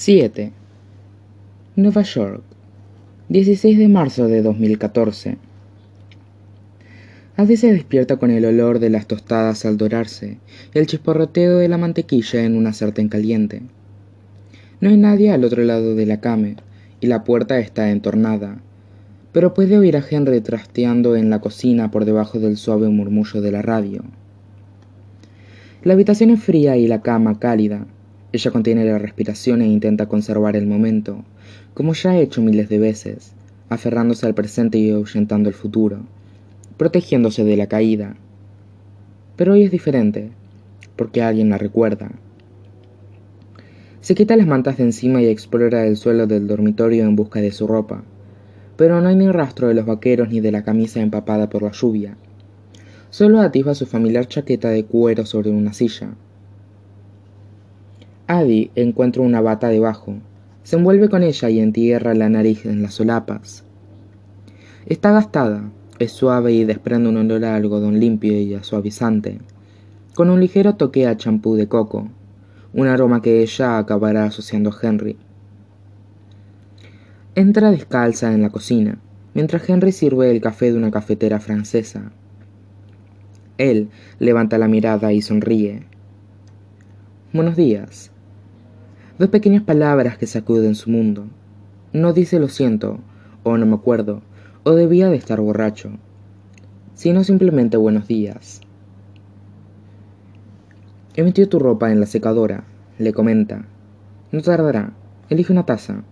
7. Nueva York, 16 de marzo de 2014. Adi se despierta con el olor de las tostadas al dorarse y el chisporroteo de la mantequilla en una sartén caliente. No hay nadie al otro lado de la cama y la puerta está entornada, pero puede oír a Henry trasteando en la cocina por debajo del suave murmullo de la radio. La habitación es fría y la cama cálida, ella contiene la respiración e intenta conservar el momento, como ya ha hecho miles de veces, aferrándose al presente y ahuyentando el futuro, protegiéndose de la caída. Pero hoy es diferente, porque alguien la recuerda. Se quita las mantas de encima y explora el suelo del dormitorio en busca de su ropa, pero no hay ni rastro de los vaqueros ni de la camisa empapada por la lluvia. Solo atisba su familiar chaqueta de cuero sobre una silla. Adi encuentra una bata debajo. Se envuelve con ella y entierra la nariz en las solapas. Está gastada, es suave y desprende un olor a algodón limpio y a suavizante, con un ligero toque a champú de coco, un aroma que ella acabará asociando a Henry. Entra descalza en la cocina, mientras Henry sirve el café de una cafetera francesa. Él levanta la mirada y sonríe. Buenos días, Dos pequeñas palabras que sacuden su mundo. No dice lo siento, o no me acuerdo, o debía de estar borracho, sino simplemente buenos días. He metido tu ropa en la secadora, le comenta. No tardará, elige una taza.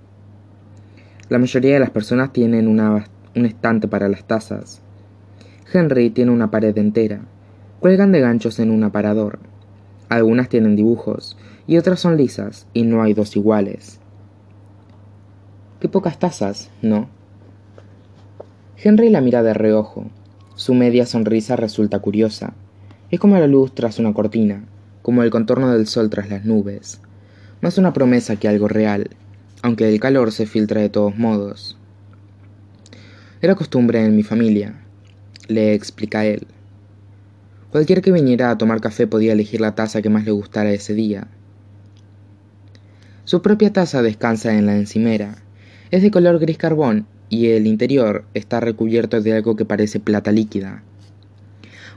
La mayoría de las personas tienen un estante para las tazas. Henry tiene una pared entera. Cuelgan de ganchos en un aparador. Algunas tienen dibujos, y otras son lisas, y no hay dos iguales. Qué pocas tazas, ¿no? Henry la mira de reojo. Su media sonrisa resulta curiosa. Es como la luz tras una cortina, como el contorno del sol tras las nubes. Más una promesa que algo real, aunque el calor se filtra de todos modos. Era costumbre en mi familia, le explica él. Cualquiera que viniera a tomar café podía elegir la taza que más le gustara ese día, su propia taza descansa en la encimera. Es de color gris carbón y el interior está recubierto de algo que parece plata líquida.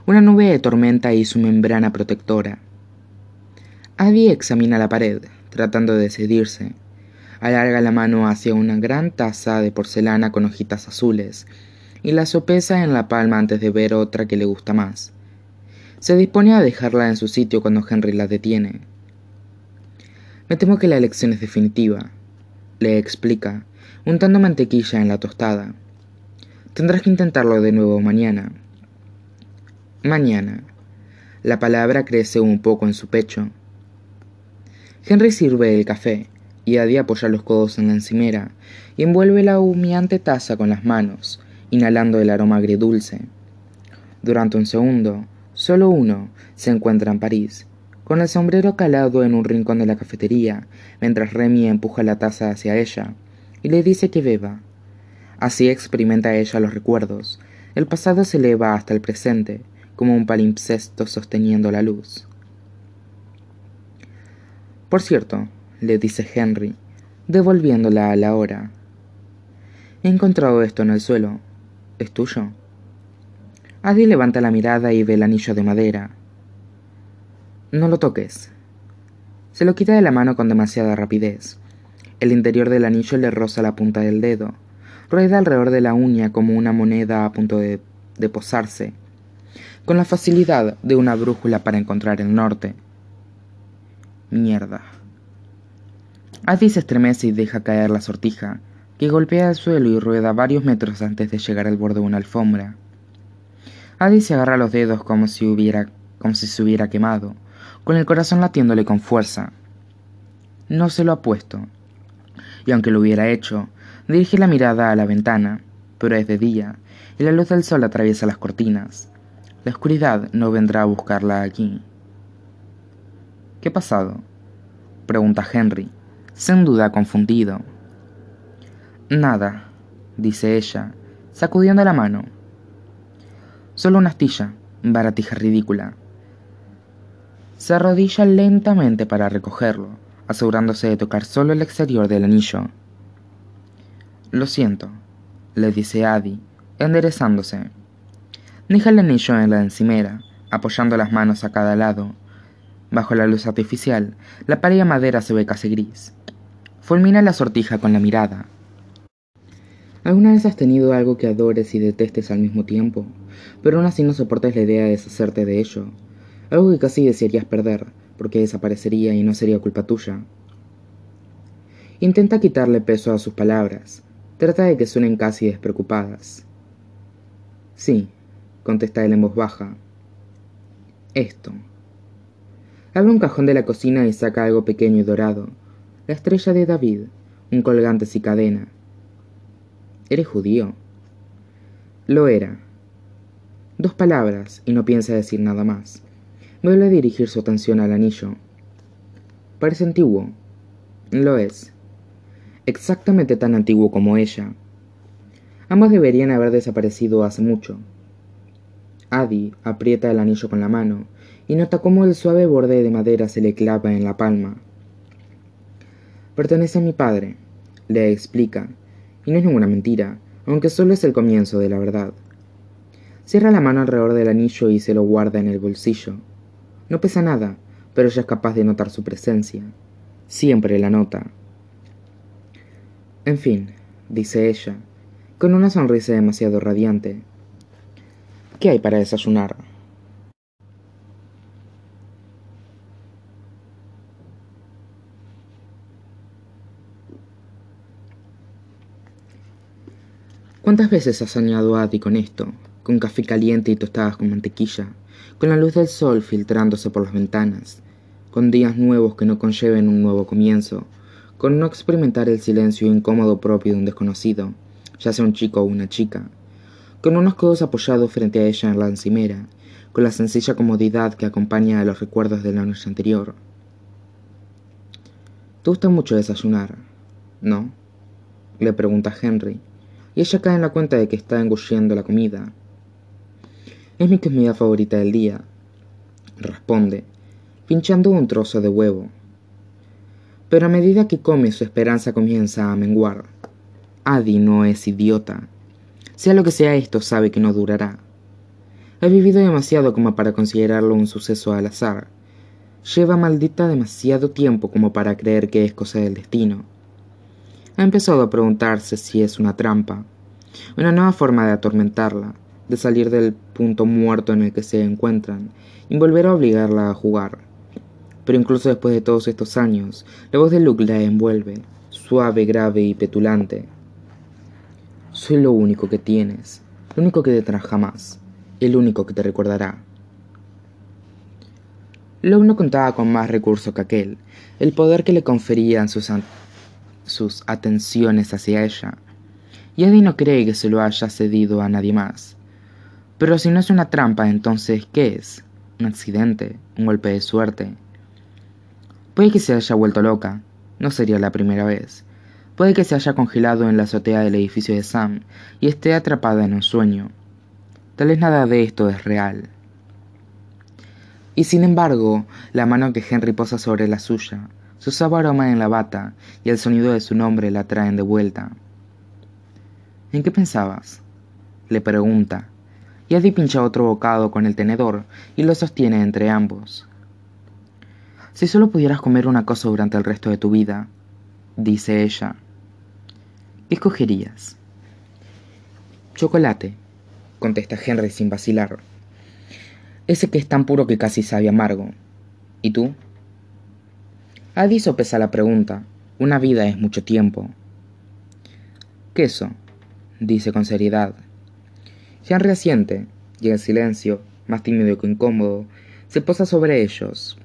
Una nube de tormenta y su membrana protectora. Adi examina la pared, tratando de decidirse. Alarga la mano hacia una gran taza de porcelana con hojitas azules y la sopesa en la palma antes de ver otra que le gusta más. Se dispone a dejarla en su sitio cuando Henry la detiene. Me temo que la elección es definitiva, le explica, untando mantequilla en la tostada. Tendrás que intentarlo de nuevo mañana. Mañana. La palabra crece un poco en su pecho. Henry sirve el café, y Adi apoya los codos en la encimera y envuelve la humeante taza con las manos, inhalando el aroma agridulce. Durante un segundo, solo uno, se encuentra en París, con el sombrero calado en un rincón de la cafetería, mientras Remy empuja la taza hacia ella y le dice que beba. Así experimenta ella los recuerdos. El pasado se eleva hasta el presente, como un palimpsesto sosteniendo la luz. Por cierto, le dice Henry, devolviéndola a la hora. He encontrado esto en el suelo. ¿Es tuyo? Adi levanta la mirada y ve el anillo de madera, no lo toques. Se lo quita de la mano con demasiada rapidez. El interior del anillo le roza la punta del dedo. Rueda alrededor de la uña como una moneda a punto de, posarse, con la facilidad de una brújula para encontrar el norte. Mierda. Adi se estremece y deja caer la sortija, que golpea el suelo y rueda varios metros antes de llegar al borde de una alfombra. Adi se agarra los dedos como si hubiera como si se hubiera quemado, con el corazón latiéndole con fuerza. No se lo ha puesto. Y aunque lo hubiera hecho, dirige la mirada a la ventana, pero es de día, y la luz del sol atraviesa las cortinas. La oscuridad no vendrá a buscarla aquí. ¿Qué ha pasado? pregunta Henry, sin duda confundido. Nada, dice ella, sacudiendo la mano. Solo una astilla, baratija ridícula. Se arrodilla lentamente para recogerlo, asegurándose de tocar solo el exterior del anillo. Lo siento, le dice Adi, enderezándose. Deja el anillo en la encimera, apoyando las manos a cada lado. Bajo la luz artificial, la pared de madera se ve casi gris. Fulmina la sortija con la mirada. ¿Alguna vez has tenido algo que adores y detestes al mismo tiempo, pero aún así no soportas la idea de deshacerte de ello? Algo que casi desearías perder, porque desaparecería y no sería culpa tuya. Intenta quitarle peso a sus palabras. Trata de que suenen casi despreocupadas. Sí, contesta él en voz baja. Esto. Abre un cajón de la cocina y saca algo pequeño y dorado. La estrella de David, un colgante sin cadena. ¿Eres judío? Lo era. Dos palabras y no piensa decir nada más. Vuelve a dirigir su atención al anillo. Parece antiguo. Lo es. Exactamente tan antiguo como ella. Ambos deberían haber desaparecido hace mucho. Adi aprieta el anillo con la mano y nota cómo el suave borde de madera se le clava en la palma. Pertenece a mi padre, le explica, y no es ninguna mentira, aunque solo es el comienzo de la verdad. Cierra la mano alrededor del anillo y se lo guarda en el bolsillo. No pesa nada, pero ella es capaz de notar su presencia. Siempre la nota. En fin, dice ella, con una sonrisa demasiado radiante. ¿Qué hay para desayunar? ¿Cuántas veces has soñado a ti con esto? Con café caliente y tostadas con mantequilla, con la luz del sol filtrándose por las ventanas, con días nuevos que no conlleven un nuevo comienzo, con no experimentar el silencio incómodo propio de un desconocido, ya sea un chico o una chica, con unos codos apoyados frente a ella en la encimera, con la sencilla comodidad que acompaña a los recuerdos de la noche anterior. ¿Te gusta mucho desayunar? ¿No? le pregunta Henry y ella cae en la cuenta de que está engulliendo la comida. Es mi comida favorita del día, responde, pinchando un trozo de huevo. Pero a medida que come su esperanza comienza a menguar. Adi no es idiota. Sea lo que sea esto, sabe que no durará. Ha vivido demasiado como para considerarlo un suceso al azar. Lleva maldita demasiado tiempo como para creer que es cosa del destino ha empezado a preguntarse si es una trampa, una nueva forma de atormentarla, de salir del punto muerto en el que se encuentran y volver a obligarla a jugar. Pero incluso después de todos estos años, la voz de Luke la envuelve, suave, grave y petulante. Soy lo único que tienes, lo único que te jamás, el único que te recordará. Luke no contaba con más recursos que aquel, el poder que le conferían sus sus atenciones hacia ella, y Eddie no cree que se lo haya cedido a nadie más. Pero si no es una trampa, entonces, ¿qué es? ¿Un accidente? ¿Un golpe de suerte? Puede que se haya vuelto loca, no sería la primera vez. Puede que se haya congelado en la azotea del edificio de Sam y esté atrapada en un sueño. Tal vez nada de esto es real. Y sin embargo, la mano que Henry posa sobre la suya su sabor aroma en la bata y el sonido de su nombre la traen de vuelta. ¿En qué pensabas? le pregunta, Eddie pincha otro bocado con el tenedor y lo sostiene entre ambos. Si solo pudieras comer una cosa durante el resto de tu vida, dice ella, ¿qué escogerías? Chocolate, contesta Henry sin vacilar. Ese que es tan puro que casi sabe amargo. ¿Y tú? Adi sopesa la pregunta. Una vida es mucho tiempo. Queso, dice con seriedad. Henry asiente, y en silencio, más tímido que incómodo, se posa sobre ellos.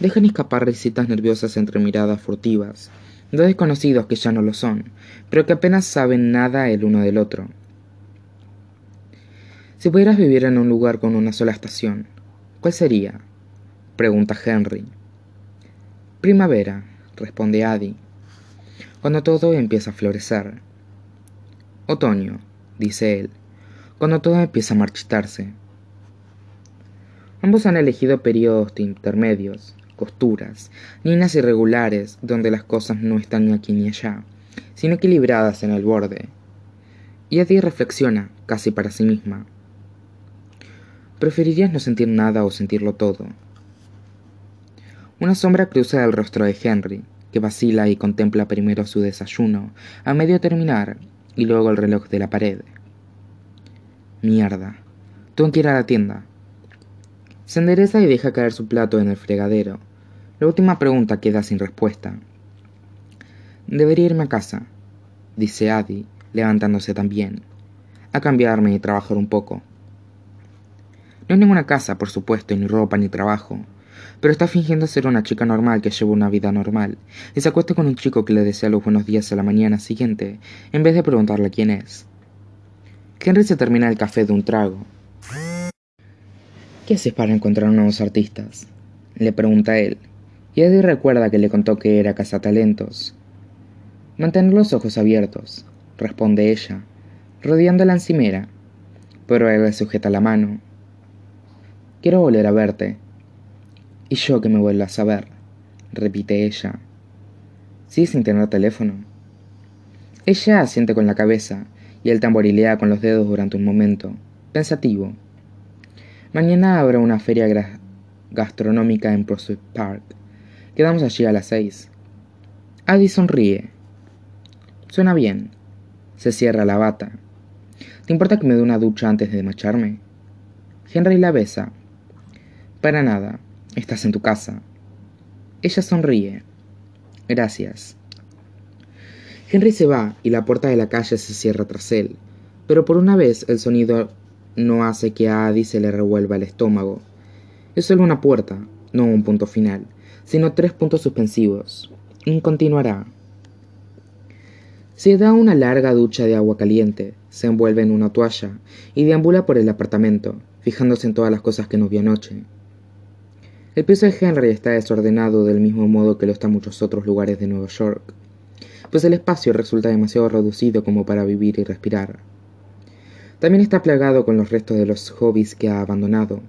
Dejan escapar risitas nerviosas entre miradas furtivas, dos desconocidos que ya no lo son, pero que apenas saben nada el uno del otro. Si pudieras vivir en un lugar con una sola estación, ¿cuál sería? pregunta Henry. Primavera, responde Adi, cuando todo empieza a florecer. Otoño, dice él, cuando todo empieza a marchitarse. Ambos han elegido periodos intermedios, costuras, líneas irregulares donde las cosas no están ni aquí ni allá, sino equilibradas en el borde. Y Eddie reflexiona, casi para sí misma. ¿Preferirías no sentir nada o sentirlo todo? Una sombra cruza el rostro de Henry, que vacila y contempla primero su desayuno, a medio terminar, y luego el reloj de la pared. Mierda. Tengo que ir a la tienda. Se endereza y deja caer su plato en el fregadero. La última pregunta queda sin respuesta. Debería irme a casa, dice Adi, levantándose también, a cambiarme y trabajar un poco. No hay ninguna casa, por supuesto, ni ropa ni trabajo, pero está fingiendo ser una chica normal que lleva una vida normal y se acuesta con un chico que le desea los buenos días a la mañana siguiente en vez de preguntarle quién es. Henry se termina el café de un trago. ¿Qué haces para encontrar nuevos artistas? le pregunta él, y Eddie recuerda que le contó que era cazatalentos. Mantener los ojos abiertos, responde ella, rodeando la encimera, pero él le sujeta la mano. Quiero volver a verte, y yo que me vuelvas a ver, repite ella. Sí, sin tener teléfono. Ella asiente con la cabeza y él tamborilea con los dedos durante un momento, pensativo. Mañana habrá una feria gastronómica en Prospect Park. Quedamos allí a las seis. Adi sonríe. Suena bien. Se cierra la bata. ¿Te importa que me dé una ducha antes de marcharme? Henry la besa. Para nada. Estás en tu casa. Ella sonríe. Gracias. Henry se va y la puerta de la calle se cierra tras él, pero por una vez el sonido no hace que a Adi se le revuelva el estómago. Es solo una puerta, no un punto final, sino tres puntos suspensivos. Continuará. Se da una larga ducha de agua caliente, se envuelve en una toalla y deambula por el apartamento, fijándose en todas las cosas que no vio anoche. El piso de Henry está desordenado del mismo modo que lo están muchos otros lugares de Nueva York, pues el espacio resulta demasiado reducido como para vivir y respirar. También está plagado con los restos de los hobbies que ha abandonado.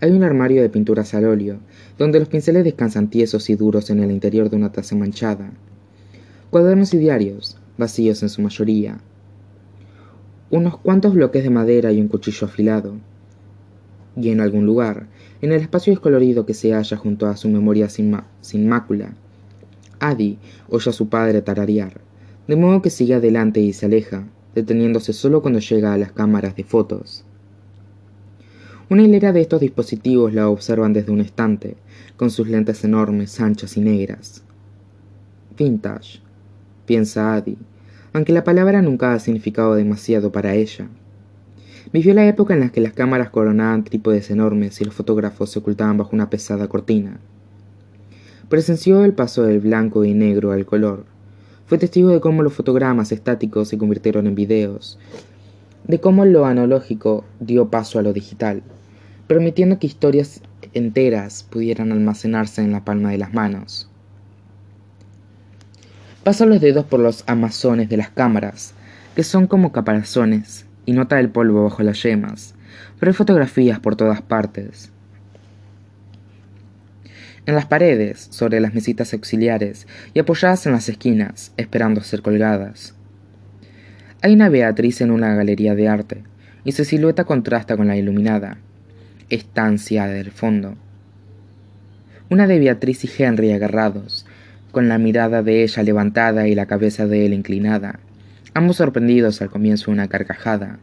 Hay un armario de pinturas al óleo, donde los pinceles descansan tiesos y duros en el interior de una taza manchada. Cuadernos y diarios, vacíos en su mayoría. Unos cuantos bloques de madera y un cuchillo afilado. Y en algún lugar, en el espacio descolorido que se halla junto a su memoria sin, sin mácula. Adi oye a su padre tararear, de modo que sigue adelante y se aleja, deteniéndose solo cuando llega a las cámaras de fotos. Una hilera de estos dispositivos la observan desde un estante, con sus lentes enormes, anchas y negras. Vintage, piensa Adi, aunque la palabra nunca ha significado demasiado para ella. Vivió la época en la que las cámaras coronaban trípodes enormes y los fotógrafos se ocultaban bajo una pesada cortina. Presenció el paso del blanco y negro al color. Fue testigo de cómo los fotogramas estáticos se convirtieron en videos, de cómo lo analógico dio paso a lo digital, permitiendo que historias enteras pudieran almacenarse en la palma de las manos. Pasa los dedos por los amazones de las cámaras, que son como caparazones, y nota el polvo bajo las yemas, pero hay fotografías por todas partes. En las paredes, sobre las mesitas auxiliares y apoyadas en las esquinas, esperando ser colgadas. Hay una Beatriz en una galería de arte, y su silueta contrasta con la iluminada estancia del fondo. Una de Beatriz y Henry agarrados, con la mirada de ella levantada y la cabeza de él inclinada, ambos sorprendidos al comienzo de una carcajada.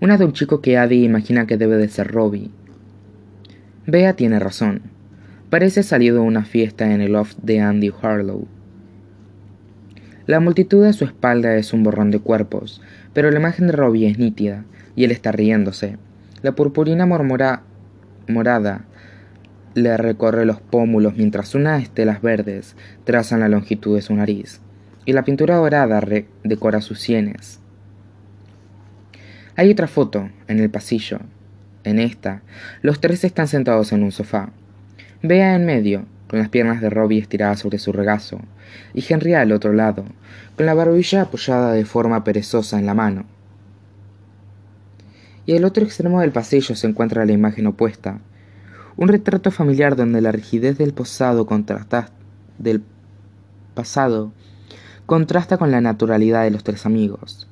Una de un chico que Adi imagina que debe de ser Robbie. Bea tiene razón. Parece salido de una fiesta en el loft de Andy Harlow. La multitud a su espalda es un borrón de cuerpos, pero la imagen de Robbie es nítida, y él está riéndose. La purpurina morada le recorre los pómulos mientras unas estelas verdes trazan la longitud de su nariz y la pintura dorada decora sus sienes. Hay otra foto en el pasillo. En esta, los tres están sentados en un sofá. Bea en medio, con las piernas de Robbie estiradas sobre su regazo, y Henry al otro lado, con la barbilla apoyada de forma perezosa en la mano. Y al otro extremo del pasillo se encuentra la imagen opuesta, Un retrato familiar donde la rigidez del pasado contrasta, del pasado contrasta con la naturalidad de los tres amigos.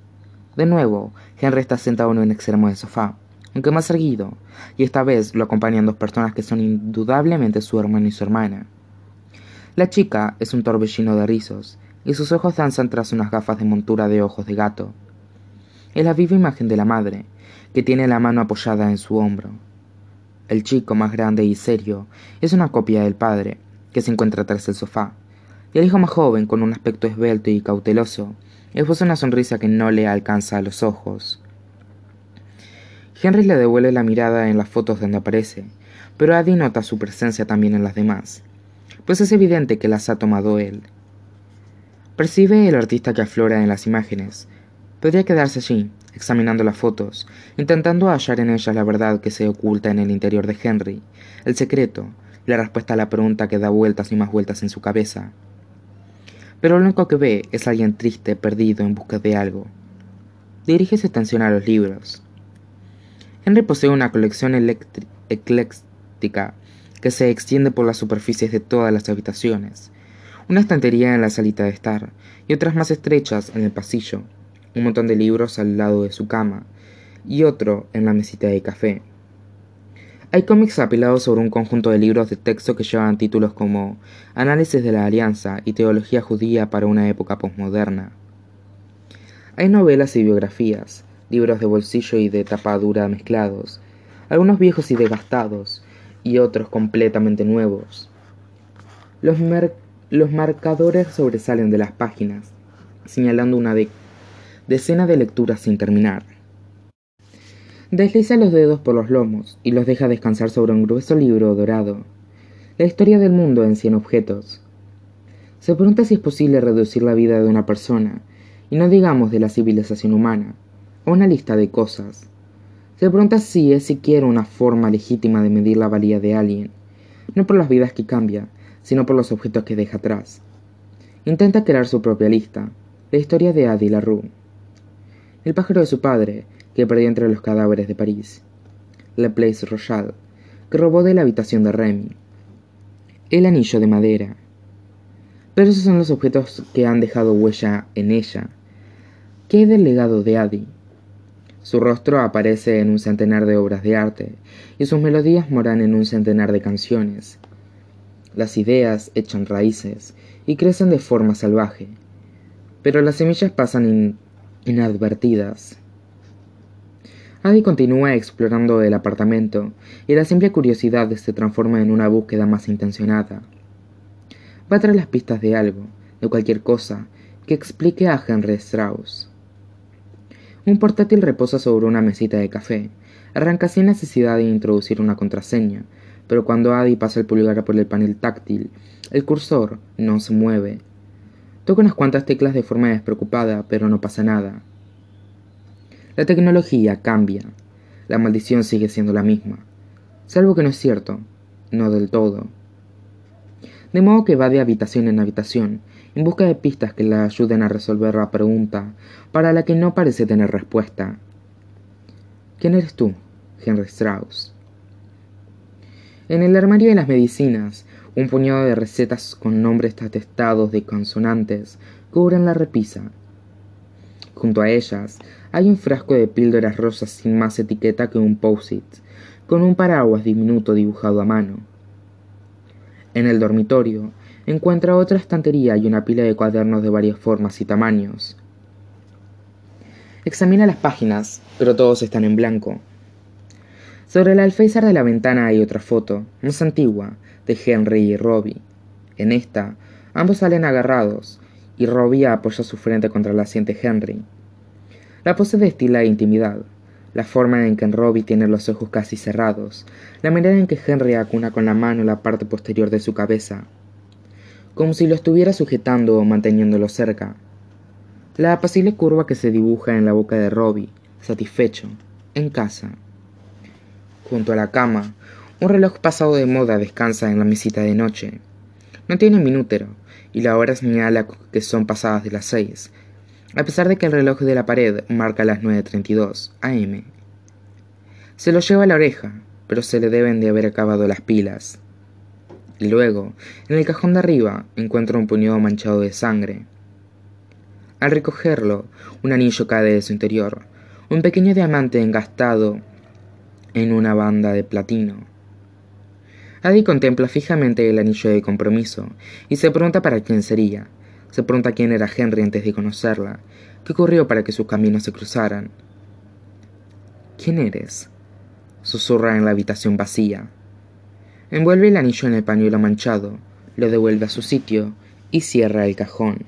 De nuevo, Henry está sentado en un extremo del sofá, aunque más erguido, y esta vez lo acompañan dos personas que son indudablemente su hermano y su hermana. La chica es un torbellino de rizos, y sus ojos danzan tras unas gafas de montura de ojos de gato. Es la viva imagen de la madre, que tiene la mano apoyada en su hombro. El chico más grande y serio es una copia del padre, que se encuentra tras el sofá, y el hijo más joven, con un aspecto esbelto y cauteloso, esboza una sonrisa que no le alcanza a los ojos. Henry le devuelve la mirada en las fotos donde aparece, pero Adi nota su presencia también en las demás, pues es evidente que las ha tomado él. Percibe el artista que aflora en las imágenes. Podría quedarse allí, examinando las fotos, intentando hallar en ellas la verdad que se oculta en el interior de Henry, el secreto, la respuesta a la pregunta que da vueltas y más vueltas en su cabeza pero lo único que ve es alguien triste, perdido, en busca de algo. Dirige su atención a los libros. Henry posee una colección ecléctica que se extiende por las superficies de todas las habitaciones. Una estantería en la salita de estar y otras más estrechas en el pasillo. Un montón de libros al lado de su cama y otro en la mesita de café. Hay cómics apilados sobre un conjunto de libros de texto que llevan títulos como Análisis de la Alianza y Teología Judía para una época posmoderna. Hay novelas y biografías, libros de bolsillo y de tapa dura mezclados, algunos viejos y desgastados, y otros completamente nuevos. Los, los marcadores sobresalen de las páginas, señalando una decena de lecturas sin terminar. Desliza los dedos por los lomos y los deja descansar sobre un grueso libro dorado. La historia del mundo en cien objetos. Se pregunta si es posible reducir la vida de una persona, y no digamos de la civilización humana, una lista de cosas. Se pregunta si es siquiera una forma legítima de medir la valía de alguien, no por las vidas que cambia, sino por los objetos que deja atrás. Intenta crear su propia lista, la historia de Adi LaRue. El pájaro de su padre que perdió entre los cadáveres de París, la Place Royale, que robó de la habitación de Remy, el anillo de madera. Pero esos son los objetos que han dejado huella en ella. ¿Qué hay del legado de Adi? Su rostro aparece en un centenar de obras de arte y sus melodías moran en un centenar de canciones. Las ideas echan raíces y crecen de forma salvaje, pero las semillas pasan inadvertidas Adi continúa explorando el apartamento y la simple curiosidad se transforma en una búsqueda más intencionada. Va tras las pistas de algo, de cualquier cosa, que explique a Henry Strauss. Un portátil reposa sobre una mesita de café. Arranca sin necesidad de introducir una contraseña, pero cuando Adi pasa el pulgar por el panel táctil, el cursor no se mueve. Toca unas cuantas teclas de forma despreocupada, pero no pasa nada. La tecnología cambia, la maldición sigue siendo la misma, salvo que no es cierto, no del todo. De modo que va de habitación en habitación, en busca de pistas que le ayuden a resolver la pregunta para la que no parece tener respuesta. ¿Quién eres tú, Henry Strauss? En el armario de las medicinas, un puñado de recetas con nombres atestados de consonantes cubren la repisa. Junto a ellas hay un frasco de píldoras rosas sin más etiqueta que un post-it, con un paraguas diminuto dibujado a mano. En el dormitorio encuentra otra estantería y una pila de cuadernos de varias formas y tamaños. Examina las páginas, pero todos están en blanco. Sobre el alféizar de la ventana hay otra foto, más antigua, de Henry y Robbie. En esta, ambos salen agarrados, y Robbie apoya su frente contra la asiente Henry. La pose destila intimidad, la forma en que Robbie tiene los ojos casi cerrados, la manera en que Henry acuna con la mano la parte posterior de su cabeza, como si lo estuviera sujetando o manteniéndolo cerca. La apacible curva que se dibuja en la boca de Robbie, satisfecho, en casa. Junto a la cama, un reloj pasado de moda descansa en la mesita de noche. No tiene minútero, y la hora señala que son pasadas de las seis, a pesar de que el reloj de la pared marca las 9.32 am. Se lo lleva a la oreja, pero se le deben de haber acabado las pilas. Y luego, en el cajón de arriba, encuentra un puñado manchado de sangre. Al recogerlo, un anillo cae de su interior, un pequeño diamante engastado en una banda de platino. Adi contempla fijamente el anillo de compromiso y se pregunta para quién sería. Se pregunta quién era Henry antes de conocerla, qué ocurrió para que sus caminos se cruzaran. ¿Quién eres? susurra en la habitación vacía. Envuelve el anillo en el pañuelo manchado, lo devuelve a su sitio y cierra el cajón.